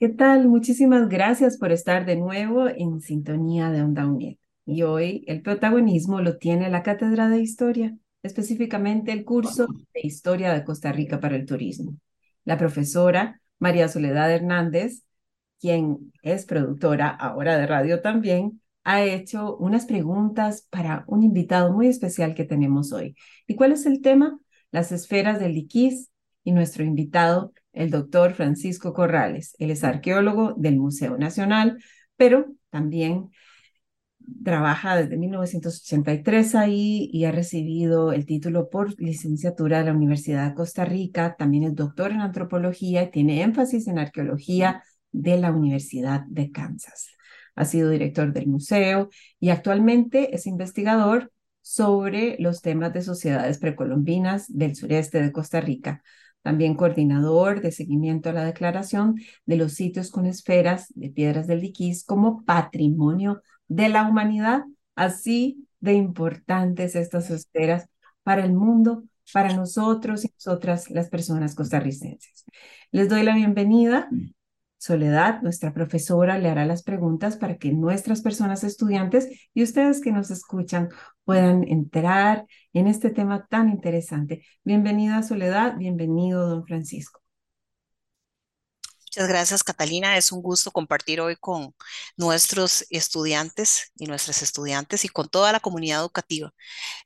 ¿Qué tal? Muchísimas gracias por estar de nuevo en sintonía de Onda UNED. Y hoy el protagonismo lo tiene la Cátedra de Historia, específicamente el curso de Historia de Costa Rica para el Turismo. La profesora María Soledad Hernández, quien es productora ahora de radio también, ha hecho unas preguntas para un invitado muy especial que tenemos hoy. ¿Y cuál es el tema? Las esferas del liquis y nuestro invitado, el doctor Francisco Corrales. Él es arqueólogo del Museo Nacional, pero también trabaja desde 1983 ahí y ha recibido el título por licenciatura de la Universidad de Costa Rica. También es doctor en antropología y tiene énfasis en arqueología de la Universidad de Kansas. Ha sido director del museo y actualmente es investigador sobre los temas de sociedades precolombinas del sureste de Costa Rica. También coordinador de seguimiento a la declaración de los sitios con esferas de piedras del Diquís como patrimonio de la humanidad. Así de importantes estas esferas para el mundo, para nosotros y nosotras, las personas costarricenses. Les doy la bienvenida. Soledad, nuestra profesora, le hará las preguntas para que nuestras personas estudiantes y ustedes que nos escuchan puedan entrar en este tema tan interesante. Bienvenida, Soledad. Bienvenido, don Francisco. Muchas gracias, Catalina. Es un gusto compartir hoy con nuestros estudiantes y nuestras estudiantes y con toda la comunidad educativa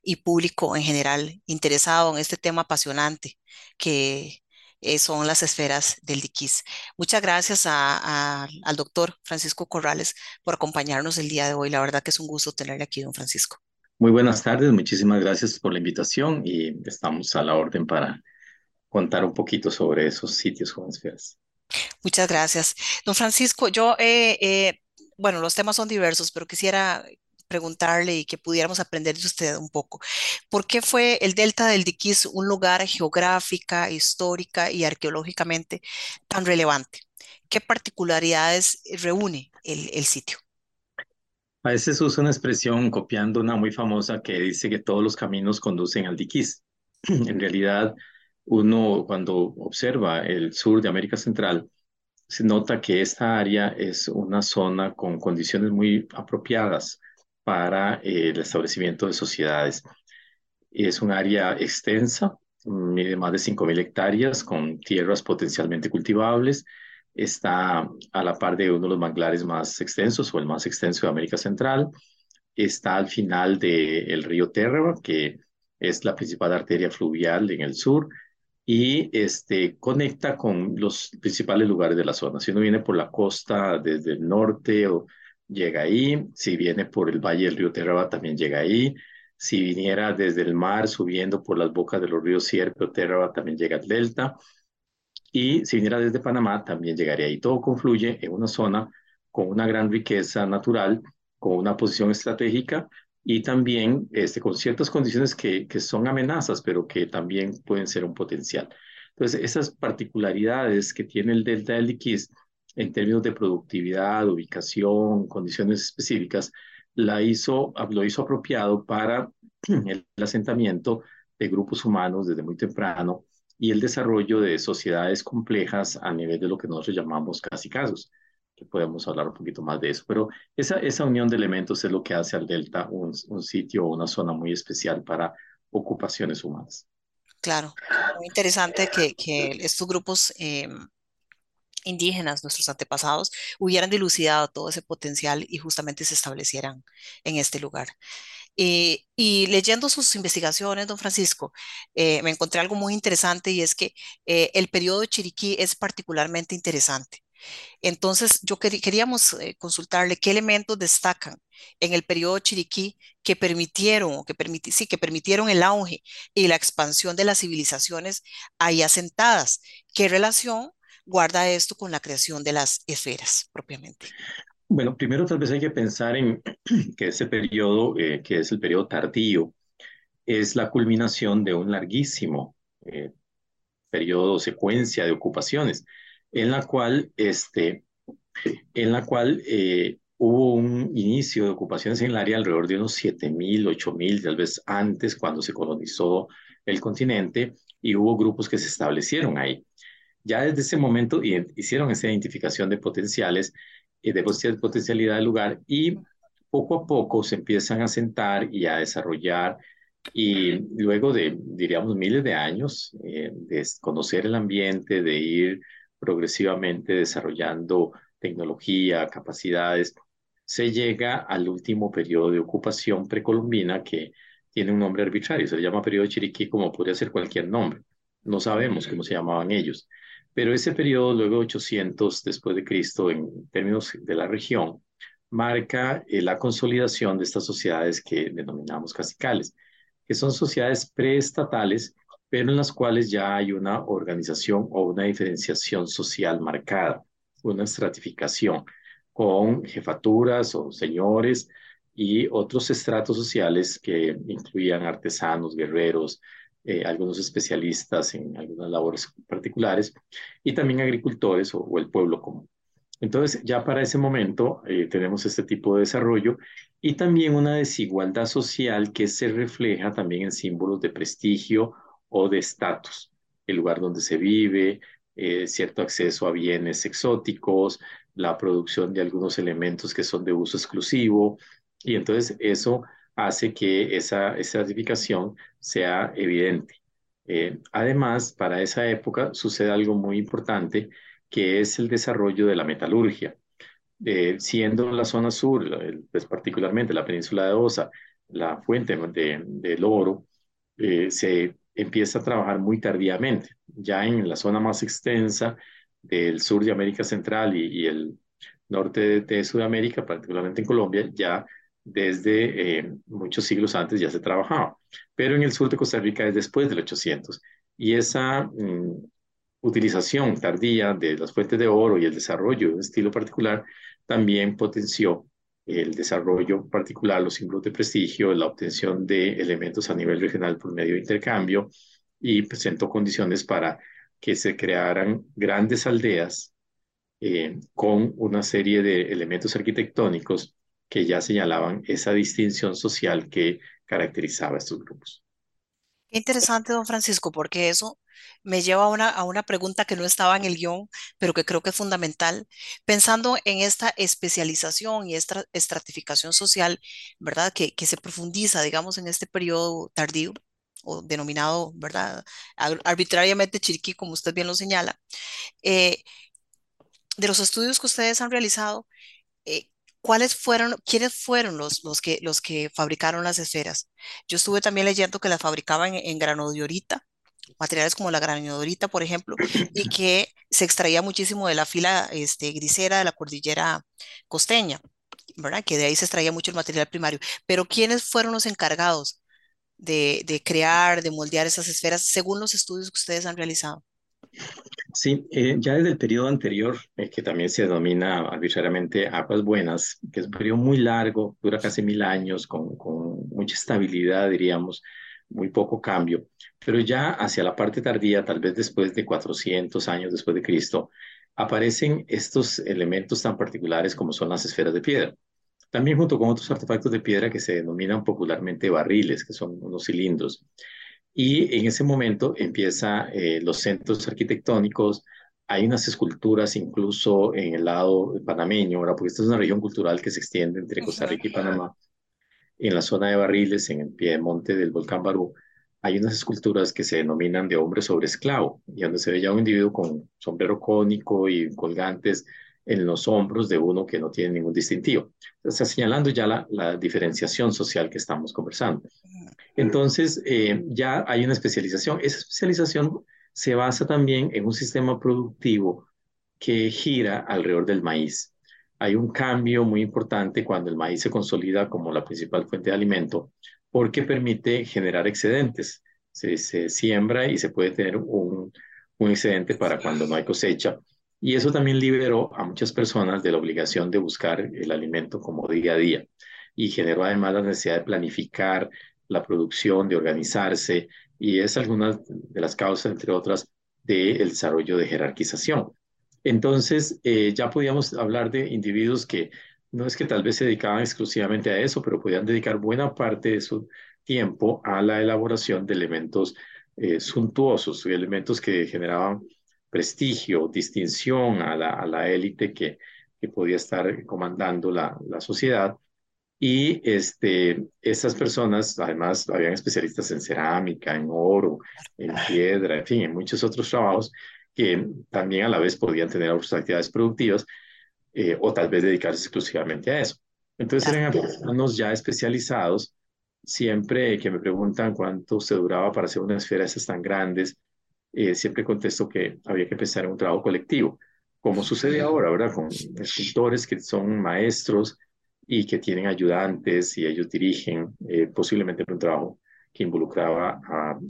y público en general interesado en este tema apasionante que eh, son las esferas del diquis. Muchas gracias a- a- al doctor Francisco Corrales por acompañarnos el día de hoy. La verdad que es un gusto tenerle aquí, don Francisco. Muy buenas tardes, muchísimas gracias por la invitación y estamos a la orden para contar un poquito sobre esos sitios con esferas. Muchas gracias. Don Francisco, yo, eh, eh, bueno, los temas son diversos, pero quisiera preguntarle y que pudiéramos aprender de usted un poco. ¿Por qué fue el Delta del Diquís un lugar geográfica, histórica y arqueológicamente tan relevante? ¿Qué particularidades reúne el, el sitio? A veces uso una expresión copiando una muy famosa que dice que todos los caminos conducen al Diquís. En realidad, uno cuando observa el sur de América Central, se nota que esta área es una zona con condiciones muy apropiadas para eh, el establecimiento de sociedades. Es un área extensa, mide más de 5.000 hectáreas, con tierras potencialmente cultivables. Está a la par de uno de los manglares más extensos o el más extenso de América Central. Está al final del río Térreba, que es la principal arteria fluvial en el sur y este, conecta con los principales lugares de la zona. Si uno viene por la costa desde el norte, o llega ahí. Si viene por el valle del río Terraba, también llega ahí. Si viniera desde el mar, subiendo por las bocas de los ríos Sierpe o Terraba, también llega al delta. Y si viniera desde Panamá, también llegaría ahí. Todo confluye en una zona con una gran riqueza natural, con una posición estratégica y también este, con ciertas condiciones que, que son amenazas, pero que también pueden ser un potencial. Entonces, esas particularidades que tiene el delta del Liquís en términos de productividad, ubicación, condiciones específicas, la hizo, lo hizo apropiado para el asentamiento de grupos humanos desde muy temprano y el desarrollo de sociedades complejas a nivel de lo que nosotros llamamos casi casos que podemos hablar un poquito más de eso, pero esa, esa unión de elementos es lo que hace al Delta un, un sitio o una zona muy especial para ocupaciones humanas. Claro, muy interesante que, que estos grupos eh, indígenas, nuestros antepasados, hubieran dilucidado todo ese potencial y justamente se establecieran en este lugar. Eh, y leyendo sus investigaciones, don Francisco, eh, me encontré algo muy interesante y es que eh, el periodo Chiriquí es particularmente interesante. Entonces, yo quer queríamos consultarle qué elementos destacan en el periodo Chiriquí que permitieron, que, permiti sí, que permitieron el auge y la expansión de las civilizaciones ahí asentadas. ¿Qué relación guarda esto con la creación de las esferas propiamente? Bueno, primero tal vez hay que pensar en que ese periodo, eh, que es el periodo tardío, es la culminación de un larguísimo eh, periodo, secuencia de ocupaciones, en la cual, este, en la cual eh, hubo un inicio de ocupaciones en el área alrededor de unos 7.000, 8.000, tal vez antes, cuando se colonizó el continente, y hubo grupos que se establecieron ahí. Ya desde ese momento hicieron esa identificación de potenciales y de potencialidad del lugar y poco a poco se empiezan a sentar y a desarrollar y luego de, diríamos, miles de años eh, de conocer el ambiente, de ir progresivamente desarrollando tecnología, capacidades, se llega al último periodo de ocupación precolombina que tiene un nombre arbitrario, se le llama periodo de Chiriquí como podría ser cualquier nombre. No sabemos cómo se llamaban ellos. Pero ese periodo, luego de 800 después de Cristo, en términos de la región, marca eh, la consolidación de estas sociedades que denominamos casicales, que son sociedades preestatales, pero en las cuales ya hay una organización o una diferenciación social marcada, una estratificación con jefaturas o señores y otros estratos sociales que incluían artesanos, guerreros, eh, algunos especialistas en algunas labores particulares y también agricultores o, el pueblo común. Entonces, ya para ese momento eh, tenemos este tipo de desarrollo y también una desigualdad social que se refleja también en símbolos de prestigio o de estatus, el lugar donde se vive, eh, cierto acceso a bienes exóticos, la producción de algunos elementos que son de uso exclusivo, y entonces eso hace que esa certificación sea evidente. Eh, además, para esa época sucede algo muy importante, que es el desarrollo de la metalurgia. Eh, siendo la zona sur, pues particularmente la península de Osa, la fuente de, del oro, eh, se empieza a trabajar muy tardíamente. Ya en la zona más extensa del sur de América Central y, el norte de Sudamérica, particularmente en Colombia, ya desde eh, muchos siglos antes ya se trabajaba, pero en el sur de Costa Rica es después del 800. Y esa mm, utilización tardía de las fuentes de oro y el desarrollo de un estilo particular también potenció el desarrollo particular, los símbolos de prestigio, la obtención de elementos a nivel regional por medio de intercambio y presentó condiciones para que se crearan grandes aldeas eh, con una serie de elementos arquitectónicos que ya señalaban esa distinción social que caracterizaba a estos grupos. Qué interesante, don Francisco, porque eso me lleva a una, a una pregunta que no estaba en el guion, pero que creo que es fundamental. Pensando en esta especialización y esta estratificación social, ¿verdad? Que, que se profundiza, digamos, en este periodo tardío o denominado, ¿verdad? Arbitrariamente Chiriquí, como usted bien lo señala. Eh, de los estudios que ustedes han realizado, ¿cuáles fueron, quiénes fueron los, los, que, los que fabricaron las esferas? Yo estuve también leyendo que las fabricaban en, granodiorita, materiales como la granodiorita, por ejemplo, y que se extraía muchísimo de la fila este, grisera de la cordillera costeña, ¿verdad? Que de ahí se extraía mucho el material primario. Pero ¿quiénes fueron los encargados de, de crear, de moldear esas esferas según los estudios que ustedes han realizado? Sí, eh, ya desde el periodo anterior, eh, que también se denomina arbitrariamente aguas buenas, que es un periodo muy largo, dura casi mil años, con, con mucha estabilidad, diríamos, muy poco cambio, pero ya hacia la parte tardía, tal vez después de 400 años después de Cristo, aparecen estos elementos tan particulares como son las esferas de piedra. También junto con otros artefactos de piedra que se denominan popularmente barriles, que son unos cilindros. Y en ese momento empieza eh, los centros arquitectónicos, hay unas esculturas incluso en el lado panameño, ahora porque esta es una región cultural que se extiende entre Costa Rica y Panamá. En la zona de Barriles, en el pie monte del volcán Barú, hay unas esculturas que se denominan de hombre sobre esclavo, y donde se ve ya un individuo con sombrero cónico y colgantes en los hombros de uno que no tiene ningún distintivo. Está señalando ya la, la diferenciación social que estamos conversando. Entonces, eh, ya hay una especialización. Esa especialización se basa también en un sistema productivo que gira alrededor del maíz. Hay un cambio muy importante cuando el maíz se consolida como la principal fuente de alimento porque permite generar excedentes. Se, se siembra y se puede tener un, un excedente para cuando no hay cosecha Y eso también liberó a muchas personas de la obligación de buscar el alimento como día a día y generó además la necesidad de planificar la producción, de organizarse, y es alguna de las causas, entre otras, del desarrollo de jerarquización. Entonces, eh, ya podíamos hablar de individuos que no es que tal vez se dedicaban exclusivamente a eso, pero podían dedicar buena parte de su tiempo a la elaboración de elementos eh, suntuosos, elementos que generaban prestigio, distinción a la, élite que, que podía estar comandando la, la sociedad. Y este, estas personas, además, habían especialistas en cerámica, en oro, en piedra, en fin, en muchos otros trabajos que también a la vez podían tener otras actividades productivas eh, o tal vez dedicarse exclusivamente a eso. Entonces eran artesanos ya especializados. Siempre que me preguntan cuánto se duraba para hacer una esfera de esas tan grandes, eh, siempre contesto que había que pensar en un trabajo colectivo, como sucede ahora, ¿verdad? Con escultores que son maestros y que tienen ayudantes y ellos dirigen eh, posiblemente un trabajo que involucraba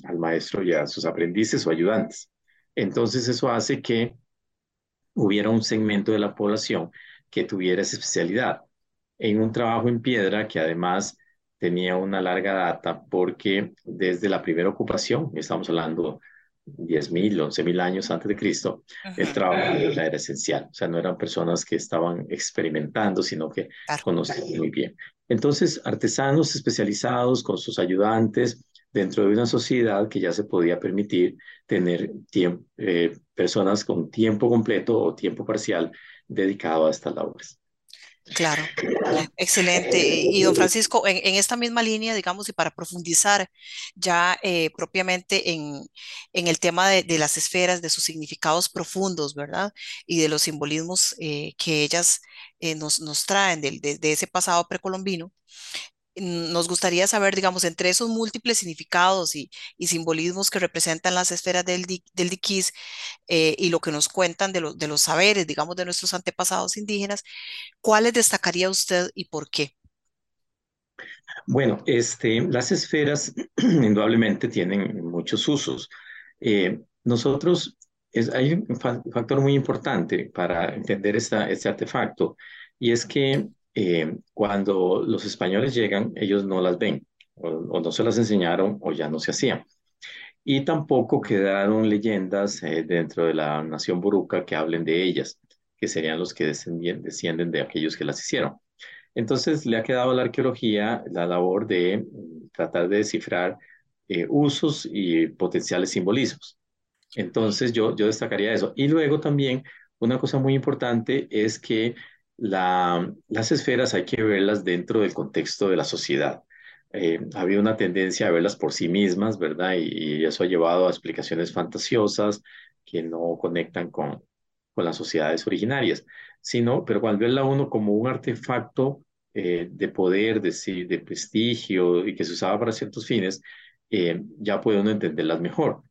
al maestro y a sus aprendices o ayudantes. Entonces eso hace que hubiera un segmento de la población que tuviera esa especialidad en un trabajo en piedra que además tenía una larga data porque desde la primera ocupación, estamos hablando 10.000, 11.000 años antes de Cristo, el trabajo era esencial. O sea, no eran personas que estaban experimentando, sino que conocían muy bien. Entonces, artesanos especializados con sus ayudantes dentro de una sociedad que ya se podía permitir tener eh, personas con tiempo completo o tiempo parcial dedicado a estas labores. Claro, excelente. Y don Francisco, en, esta misma línea, digamos, y para profundizar ya eh, propiamente en, en, el tema de, las esferas, de sus significados profundos, ¿verdad? Y de los simbolismos eh, que ellas eh, nos, nos, traen de, de, ese pasado precolombino, nos gustaría saber, digamos, entre esos múltiples significados y, simbolismos que representan las esferas del, diquis eh, y lo que nos cuentan de, los saberes, digamos, de nuestros antepasados indígenas, ¿cuáles destacaría usted y por qué? Bueno, este, las esferas indudablemente tienen muchos usos. Eh, nosotros, es, hay un factor muy importante para entender este artefacto, y es que eh, cuando los españoles llegan, ellos no las ven, o, no se las enseñaron, o ya no se hacían. Y tampoco quedaron leyendas eh, dentro de la nación buruca que hablen de ellas, que serían los que descienden de aquellos que las hicieron. Entonces le ha quedado a la arqueología la labor de mm, tratar de descifrar eh, usos y potenciales simbolismos. Entonces yo, yo destacaría eso. Y luego también una cosa muy importante es que las esferas hay que verlas dentro del contexto de la sociedad. Eh, ha habido una tendencia a verlas por sí mismas, ¿verdad? Y, eso ha llevado a explicaciones fantasiosas que no conectan con, con las sociedades originarias, sino, pero cuando verla uno como un artefacto eh, de poder, de, de prestigio y que se usaba para ciertos fines, eh, ya puede uno entenderlas mejor.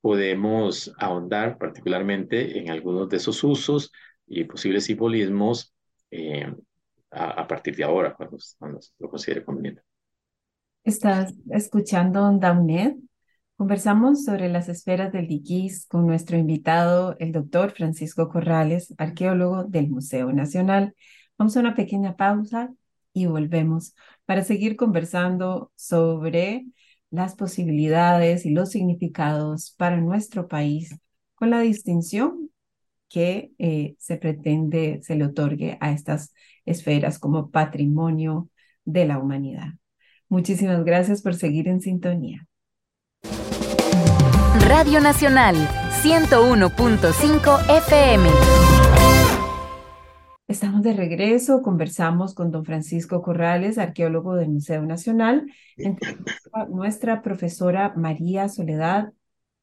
Podemos ahondar particularmente en algunos de esos usos y posibles simbolismos eh, a, partir de ahora, cuando, lo considere conveniente. Estás escuchando Downet. Conversamos sobre las esferas del Diquís con nuestro invitado, el doctor Francisco Corrales, arqueólogo del Museo Nacional. Vamos a una pequeña pausa y volvemos para seguir conversando sobre las posibilidades y los significados para nuestro país con la distinción que eh, se pretende se le otorgue a estas esferas como patrimonio de la humanidad. Muchísimas gracias por seguir en sintonía. Radio Nacional 101.5 FM. Estamos de regreso, conversamos con don Francisco Corrales, arqueólogo del Museo Nacional, nuestra profesora María Soledad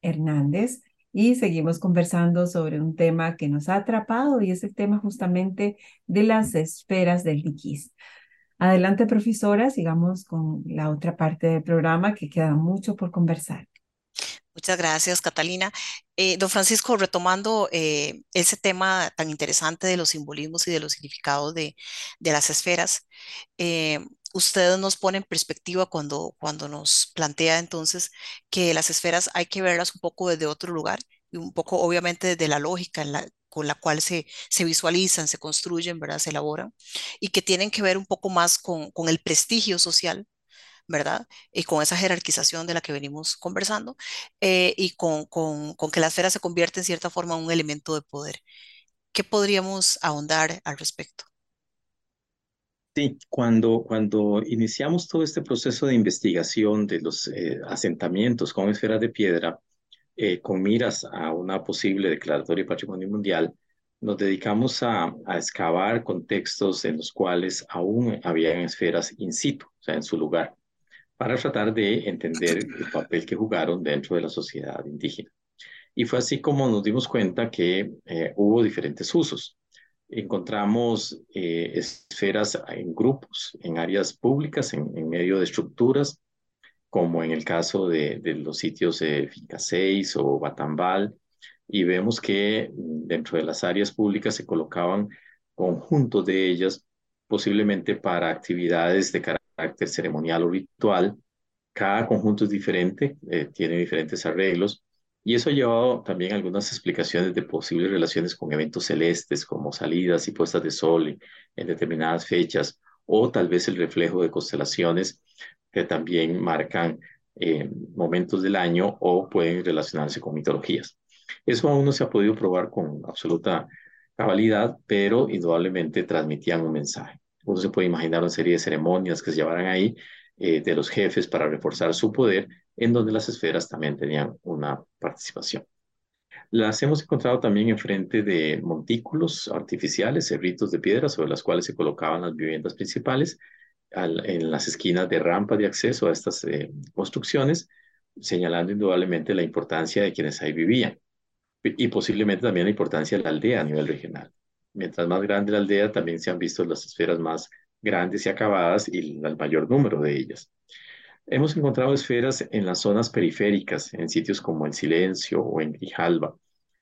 Hernández, y seguimos conversando sobre un tema que nos ha atrapado y es el tema justamente de las esferas del diquis. Adelante, profesora, sigamos con la otra parte del programa que queda mucho por conversar. Muchas gracias, Catalina. Eh, don Francisco, retomando eh, ese tema tan interesante de los simbolismos y de los significados de, de las esferas, eh, usted nos pone en perspectiva cuando, cuando nos plantea entonces que las esferas hay que verlas un poco desde otro lugar un poco obviamente desde la lógica con la cual se, se visualizan, se construyen, ¿verdad? Se elaboran, y que tienen que ver un poco más con, con el prestigio social ¿verdad? Y con esa jerarquización de la que venimos conversando, eh, y con, con, con, que la esfera se convierte en cierta forma en un elemento de poder. ¿Qué podríamos ahondar al respecto? Sí, cuando, cuando iniciamos todo este proceso de investigación de los eh, asentamientos con esferas de piedra, eh, con miras a una posible declaratoria de patrimonio mundial, nos dedicamos a, a, excavar contextos en los cuales aún había esferas in situ, o sea, en su lugar para tratar de entender el papel que jugaron dentro de la sociedad indígena. Y fue así como nos dimos cuenta que eh, hubo diferentes usos. Encontramos eh, esferas en grupos, en áreas públicas, en, medio de estructuras, como en el caso de, los sitios de Finca 6 o Batambal, y vemos que dentro de las áreas públicas se colocaban conjuntos de ellas, posiblemente para actividades de carácter carácter ceremonial o ritual. Cada conjunto es diferente, eh, tiene diferentes arreglos, y eso ha llevado también algunas explicaciones de posibles relaciones con eventos celestes, como salidas y puestas de sol en, determinadas fechas, o tal vez el reflejo de constelaciones que también marcan eh, momentos del año o pueden relacionarse con mitologías. Eso aún no se ha podido probar con absoluta cabalidad, pero indudablemente transmitían un mensaje. Uno se puede imaginar una serie de ceremonias que se llevaran ahí eh, de los jefes para reforzar su poder, en donde las esferas también tenían una participación. Las hemos encontrado también enfrente de montículos artificiales, cerritos de piedra sobre las cuales se colocaban las viviendas principales, en las esquinas de rampa de acceso a estas eh, construcciones, señalando indudablemente la importancia de quienes ahí vivían y posiblemente también la importancia de la aldea a nivel regional mientras más grande la aldea, también se han visto las esferas más grandes y acabadas y el mayor número de ellas. Hemos encontrado esferas en las zonas periféricas, en sitios como El Silencio o en Grijalba,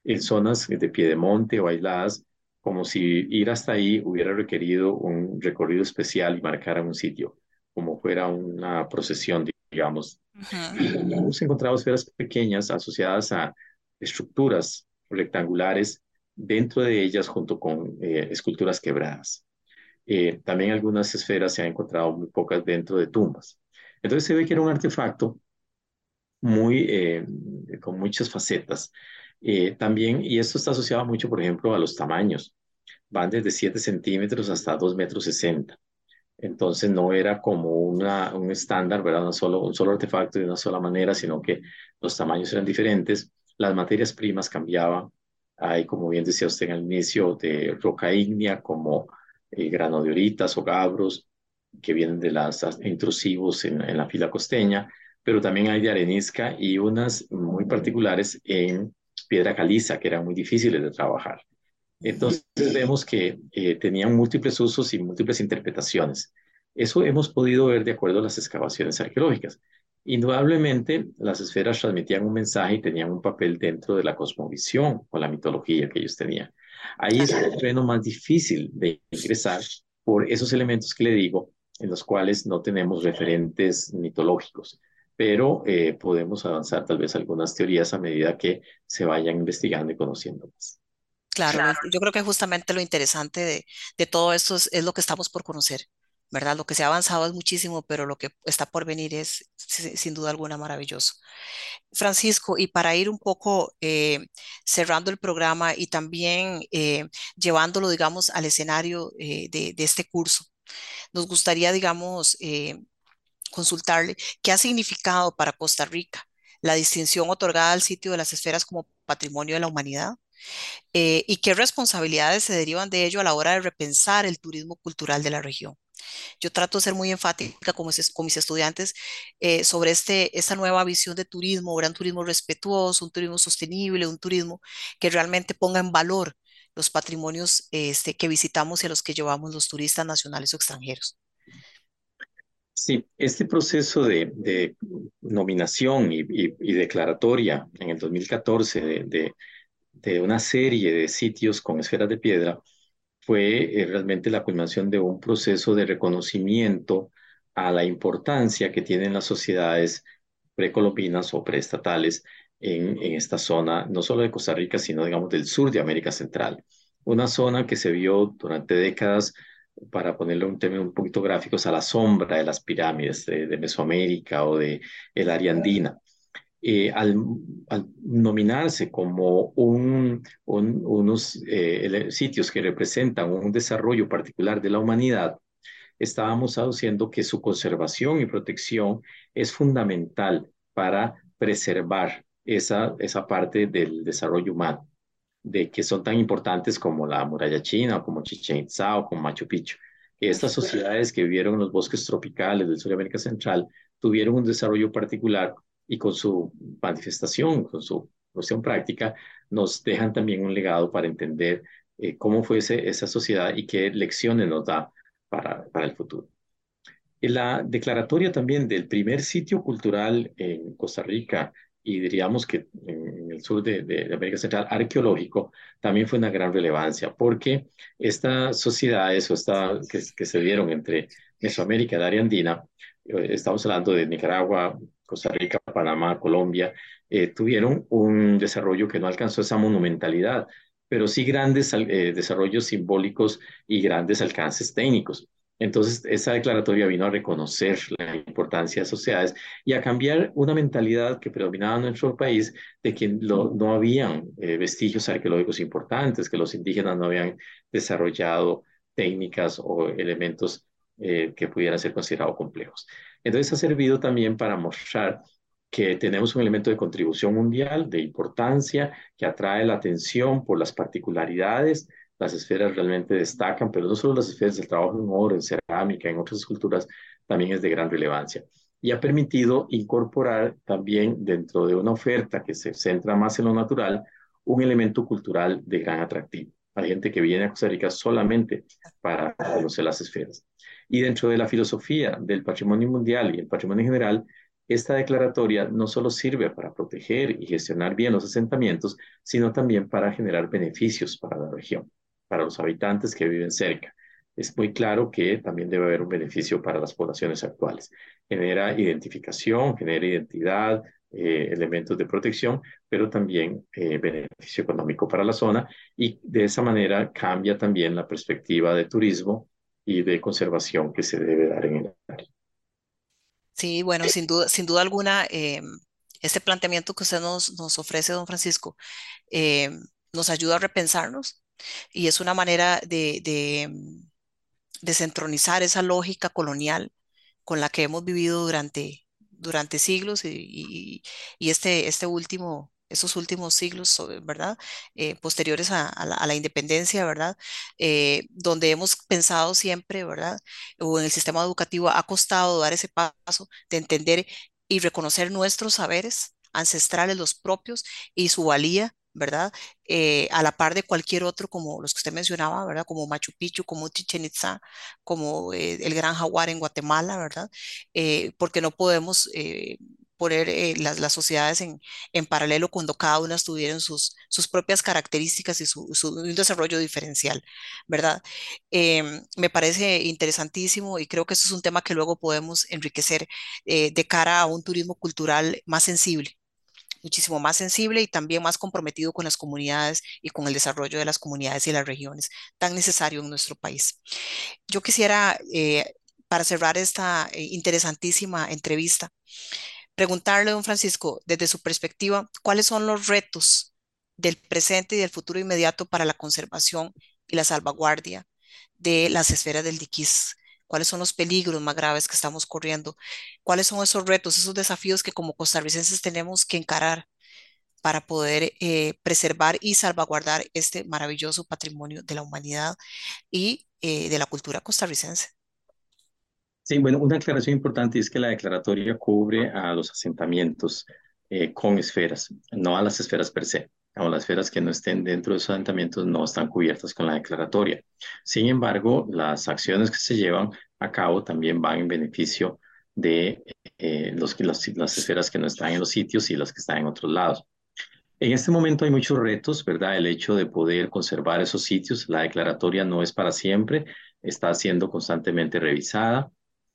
en zonas de piedemonte o aisladas, como si ir hasta ahí hubiera requerido un recorrido especial y marcar un sitio, como fuera una procesión, digamos. Hemos encontrado esferas pequeñas asociadas a estructuras rectangulares dentro de ellas junto con eh, esculturas quebradas. Eh, también algunas esferas se han encontrado muy pocas dentro de tumbas. Entonces se ve que era un artefacto muy, eh, con muchas facetas. también, y esto está asociado mucho, por ejemplo, a los tamaños. Van desde 7 centímetros hasta 2 metros 60. Entonces no era como una, un estándar, ¿verdad? solo, un solo artefacto de una sola manera, sino que los tamaños eran diferentes, las materias primas cambiaban, hay, como bien decía usted en el inicio, de roca ígnea como eh, grano de oritas o gabros, que vienen de las intrusivos en, en, la fila costeña, pero también hay de arenisca y unas muy particulares en piedra caliza, que eran muy difíciles de trabajar. Entonces vemos que eh, tenían múltiples usos y múltiples interpretaciones. Eso hemos podido ver de acuerdo a las excavaciones arqueológicas. Indudablemente, las esferas transmitían un mensaje y tenían un papel dentro de la cosmovisión o la mitología que ellos tenían. Ahí es el terreno más difícil de ingresar por esos elementos que le digo, en los cuales no tenemos referentes mitológicos, pero eh, podemos avanzar tal vez algunas teorías a medida que se vayan investigando y conociendo más. Claro, yo creo que justamente lo interesante de, de todo esto es, es, lo que estamos por conocer. ¿Verdad? Lo que se ha avanzado es muchísimo, pero lo que está por venir es sin duda alguna maravilloso. Francisco, y para ir un poco eh, cerrando el programa y también eh, llevándolo, digamos, al escenario eh, de, de, este curso, nos gustaría, digamos, consultarle qué ha significado para Costa Rica la distinción otorgada al sitio de las esferas como patrimonio de la humanidad. y qué responsabilidades se derivan de ello a la hora de repensar el turismo cultural de la región. Yo trato de ser muy enfática con mis, con mis estudiantes eh, sobre este, esta nueva visión de turismo, un turismo respetuoso, un turismo sostenible, un turismo que realmente ponga en valor los patrimonios este, que visitamos y a los que llevamos los turistas nacionales o extranjeros. Sí, este proceso de, de nominación y, y, y, declaratoria en el 2014 de, de, de, una serie de sitios con esferas de piedra fue eh, realmente la culminación de un proceso de reconocimiento a la importancia que tienen las sociedades precolombinas o preestatales en, en esta zona, no solo de Costa Rica, sino digamos del sur de América Central. Una zona que se vio durante décadas para ponerle un término un poquito gráficos, a la sombra de las pirámides de, de Mesoamérica o de el área andina. Eh, al, al, nominarse como un, un, unos eh, sitios que representan un desarrollo particular de la humanidad, estábamos aduciendo que su conservación y protección es fundamental para preservar esa, esa parte del desarrollo humano de que son tan importantes como la muralla china, o como Chichen Itza o como Machu Picchu. Estas sociedades que vivieron en los bosques tropicales del sur de América Central tuvieron un desarrollo particular y con su manifestación, con su cuestión práctica, nos dejan también un legado para entender eh, cómo fue ese, esa sociedad y qué lecciones nos da para, para el futuro. En la declaratoria también del primer sitio cultural en Costa Rica y diríamos que en el sur de, de, América Central arqueológico también fue una gran relevancia porque estas sociedades esta, que, que se dieron entre Mesoamérica y área andina, eh, estamos hablando de Nicaragua, Costa Rica, Panamá, Colombia, eh, tuvieron un desarrollo que no alcanzó esa monumentalidad, pero sí grandes eh, desarrollos simbólicos y grandes alcances técnicos. Entonces, esa declaratoria vino a reconocer la importancia de sociedades y a cambiar una mentalidad que predominaba en nuestro país de que no habían eh, vestigios arqueológicos importantes, que los indígenas no habían desarrollado técnicas o elementos que pudieran ser considerados complejos. Entonces, ha servido también para mostrar que tenemos un elemento de contribución mundial de importancia que atrae la atención por las particularidades las esferas realmente destacan, pero no solo las esferas, el trabajo en oro, en cerámica, en otras esculturas, también es de gran relevancia. Y ha permitido incorporar también dentro de una oferta que se centra más en lo natural, un elemento cultural de gran atractivo. Hay gente que viene a Costa Rica solamente para conocer las esferas. Y dentro de la filosofía del patrimonio mundial y el patrimonio general, esta declaratoria no solo sirve para proteger y gestionar bien los asentamientos, sino también para generar beneficios para la región para los habitantes que viven cerca. Es muy claro que también debe haber un beneficio para las poblaciones actuales. Genera identificación, genera identidad, eh, elementos de protección, pero también eh, beneficio económico para la zona y de esa manera cambia también la perspectiva de turismo y de conservación que se debe dar en el área. Sí, bueno, sin duda, sin duda alguna, eh, este planteamiento que usted nos, ofrece, don Francisco, nos ayuda a repensarnos y es una manera de, de mm, desentronizar esa lógica colonial con la que hemos vivido durante, durante siglos y, y, este, este último, esos últimos siglos, ¿verdad? Eh, posteriores a, la, independencia, ¿verdad? Eh, donde hemos pensado siempre, ¿verdad? O en el sistema educativo ha costado dar ese paso de entender y reconocer nuestros saberes ancestrales, los propios, y su valía ¿verdad? Eh, a la par de cualquier otro, como los que usted mencionaba, ¿verdad? Como Machu Picchu, como Chichen Itza, como el Gran Jaguar en Guatemala, ¿verdad? Porque no podemos poner las, las, sociedades en, en, paralelo cuando cada una tuviera sus, sus propias características y su, su un desarrollo diferencial, ¿verdad? Em, me parece interesantísimo y creo que eso es un tema que luego podemos enriquecer de cara a un turismo cultural más sensible, muchísimo más sensible y también más comprometido con las comunidades y con el desarrollo de las comunidades y las regiones, tan necesario en nuestro país. Yo quisiera, eh, para cerrar esta eh, interesantísima entrevista, preguntarle, don Francisco, desde su perspectiva, ¿cuáles son los retos del presente y del futuro inmediato para la conservación y la salvaguardia de las esferas del diquís cuáles son los peligros más graves que estamos corriendo, cuáles son esos retos, esos desafíos que como costarricenses tenemos que encarar para poder eh, preservar y salvaguardar este maravilloso patrimonio de la humanidad y eh, de la cultura costarricense. Sí, bueno, una aclaración importante es que la declaratoria cubre a los asentamientos eh, con esferas, no a las esferas per se o las esferas que no estén dentro de esos asentamientos no están cubiertas con la declaratoria. Sin embargo, las acciones que se llevan a cabo también van en beneficio de eh, los, las, las esferas que no están en los sitios y las que están en otros lados. En este momento hay muchos retos, ¿verdad? El hecho de poder conservar esos sitios, la declaratoria no es para siempre, está siendo constantemente revisada.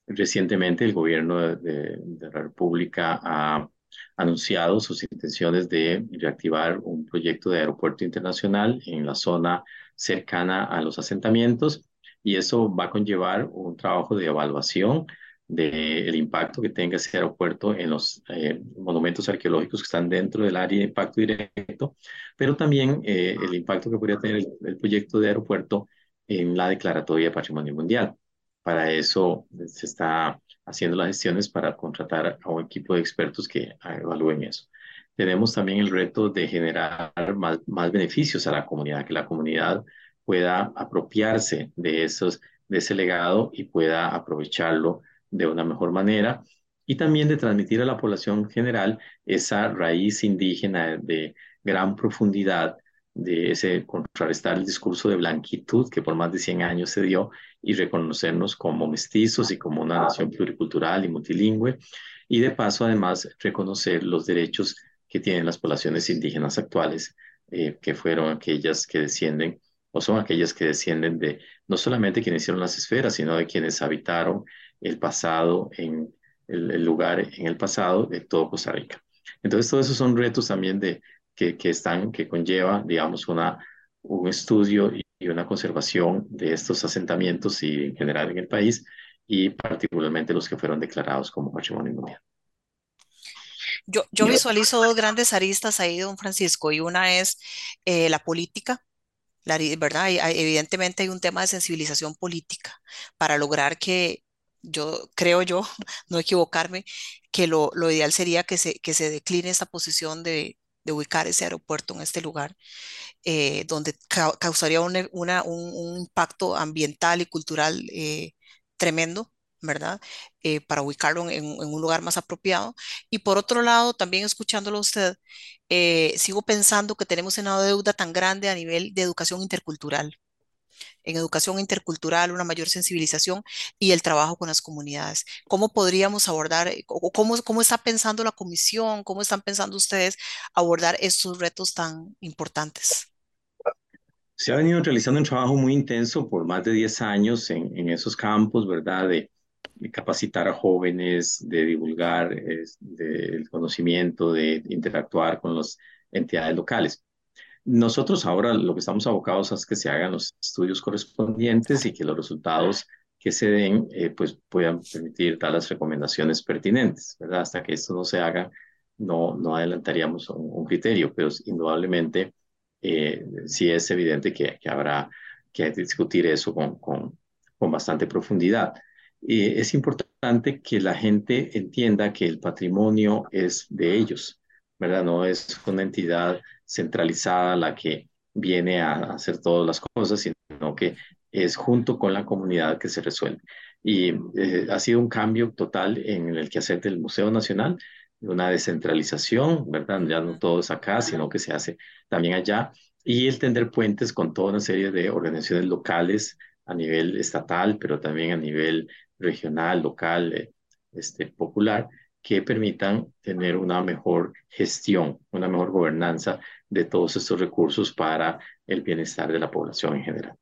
Recientemente el gobierno de, la República ha anunciado sus intenciones de reactivar un proyecto de aeropuerto internacional en la zona cercana a los asentamientos y eso va a conllevar un trabajo de evaluación del impacto que tenga ese aeropuerto en los eh, monumentos arqueológicos que están dentro del área de impacto directo, pero también eh, el impacto que podría tener el, proyecto de aeropuerto en la declaratoria de patrimonio mundial. Para eso se está haciendo las gestiones para contratar a un equipo de expertos que evalúen eso. Tenemos también el reto de generar más, más beneficios a la comunidad, que la comunidad pueda apropiarse de, esos, de ese legado y pueda aprovecharlo de una mejor manera y también de transmitir a la población general esa raíz indígena de gran profundidad de ese contrarrestar el discurso de blanquitud que por más de 100 años se dio y reconocernos como mestizos y como una nación pluricultural y multilingüe y de paso además reconocer los derechos que tienen las poblaciones indígenas actuales eh, que fueron aquellas que descienden o son aquellas que descienden de no solamente quienes hicieron las esferas, sino de quienes habitaron el pasado en el, lugar en el pasado de todo Costa Rica. Entonces, todos esos son retos también de, que, que están, que conlleva, digamos, una, un estudio y, una conservación de estos asentamientos y en general en el país y particularmente los que fueron declarados como patrimonio mundial. Yo, yo visualizo dos grandes aristas ahí, don Francisco, y una es eh, la política, la, ¿verdad? evidentemente hay un tema de sensibilización política para lograr que yo creo yo, no equivocarme, que lo, lo ideal sería que se, que se decline esta posición de, de ubicar ese aeropuerto en este lugar, eh, donde causaría un, una, un, impacto ambiental y cultural eh, tremendo. ¿verdad? Eh, para ubicarlo en, en, un lugar más apropiado. Y por otro lado, también escuchándolo usted, sigo pensando que tenemos una deuda tan grande a nivel de educación intercultural, en educación intercultural, una mayor sensibilización y el trabajo con las comunidades. ¿Cómo podríamos abordar, eh, o cómo, cómo está pensando la comisión, cómo están pensando ustedes abordar estos retos tan importantes? Se ha venido realizando un trabajo muy intenso por más de 10 años en, en esos campos, ¿verdad? De, capacitar a jóvenes, de divulgar el conocimiento, de interactuar con las entidades locales. Nosotros ahora lo que estamos abocados es que se hagan los estudios correspondientes y que los resultados que se den eh, pues puedan permitir dar las recomendaciones pertinentes, ¿verdad? Hasta que esto no se haga, no, no adelantaríamos un, criterio, pero indudablemente eh, sí es evidente que, que, habrá que discutir eso con, con, con bastante profundidad. Y es importante que la gente entienda que el patrimonio es de ellos, ¿verdad? No es una entidad centralizada la que viene a hacer todas las cosas, sino que es junto con la comunidad que se resuelve. Y eh, ha sido un cambio total en el quehacer del Museo Nacional, una descentralización, ¿verdad? Ya no todo es acá, sino que se hace también allá, y el tender puentes con toda una serie de organizaciones locales a nivel estatal, pero también a nivel regional, local, eh, este, popular, que permitan tener una mejor gestión, una mejor gobernanza de todos estos recursos para el bienestar de la población en general.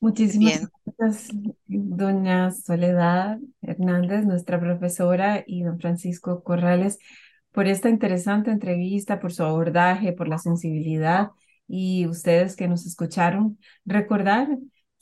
Muchísimas gracias, doña Soledad Hernández, nuestra profesora, y don Francisco Corrales, por esta interesante entrevista, por su abordaje, por la sensibilidad y ustedes que nos escucharon. Recordar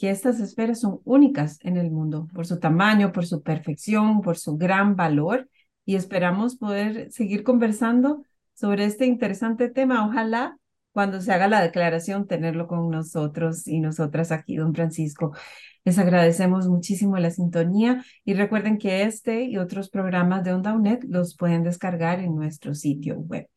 que estas esferas son únicas en el mundo por su tamaño, por su perfección, por su gran valor y esperamos poder seguir conversando sobre este interesante tema. Ojalá cuando se haga la declaración tenerlo con nosotros y nosotras aquí, don Francisco. Les agradecemos muchísimo la sintonía y recuerden que este y otros programas de Onda UNED los pueden descargar en nuestro sitio web.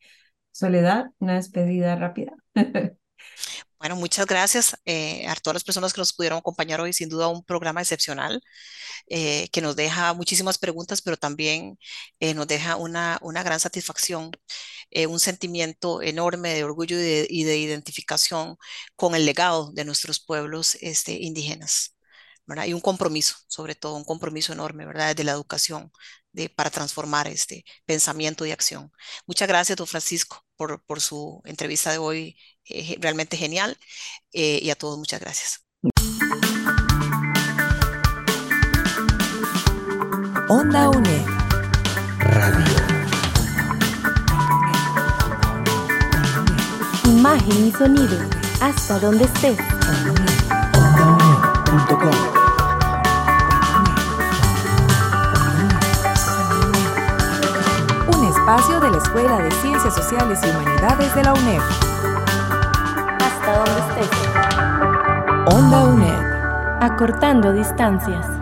Soledad, una despedida rápida. Bueno, muchas gracias eh, a todas las personas que nos pudieron acompañar hoy. Sin duda, un programa excepcional eh, que nos deja muchísimas preguntas, pero también eh, nos deja una, una gran satisfacción, un sentimiento enorme de orgullo y de, identificación con el legado de nuestros pueblos este, indígenas. ¿verdad? Y un compromiso, sobre todo, un compromiso enorme, ¿verdad? De la educación para transformar este pensamiento y acción. Muchas gracias, don Francisco, por, su entrevista de hoy, eh, realmente genial, eh, y a todos muchas gracias. Onda UNE. Radio. Imagen y sonido. Hasta donde esté. Onda espacio de la Escuela de Ciencias Sociales y Humanidades de la UNED. Hasta donde estés. Onda UNED. Acortando distancias.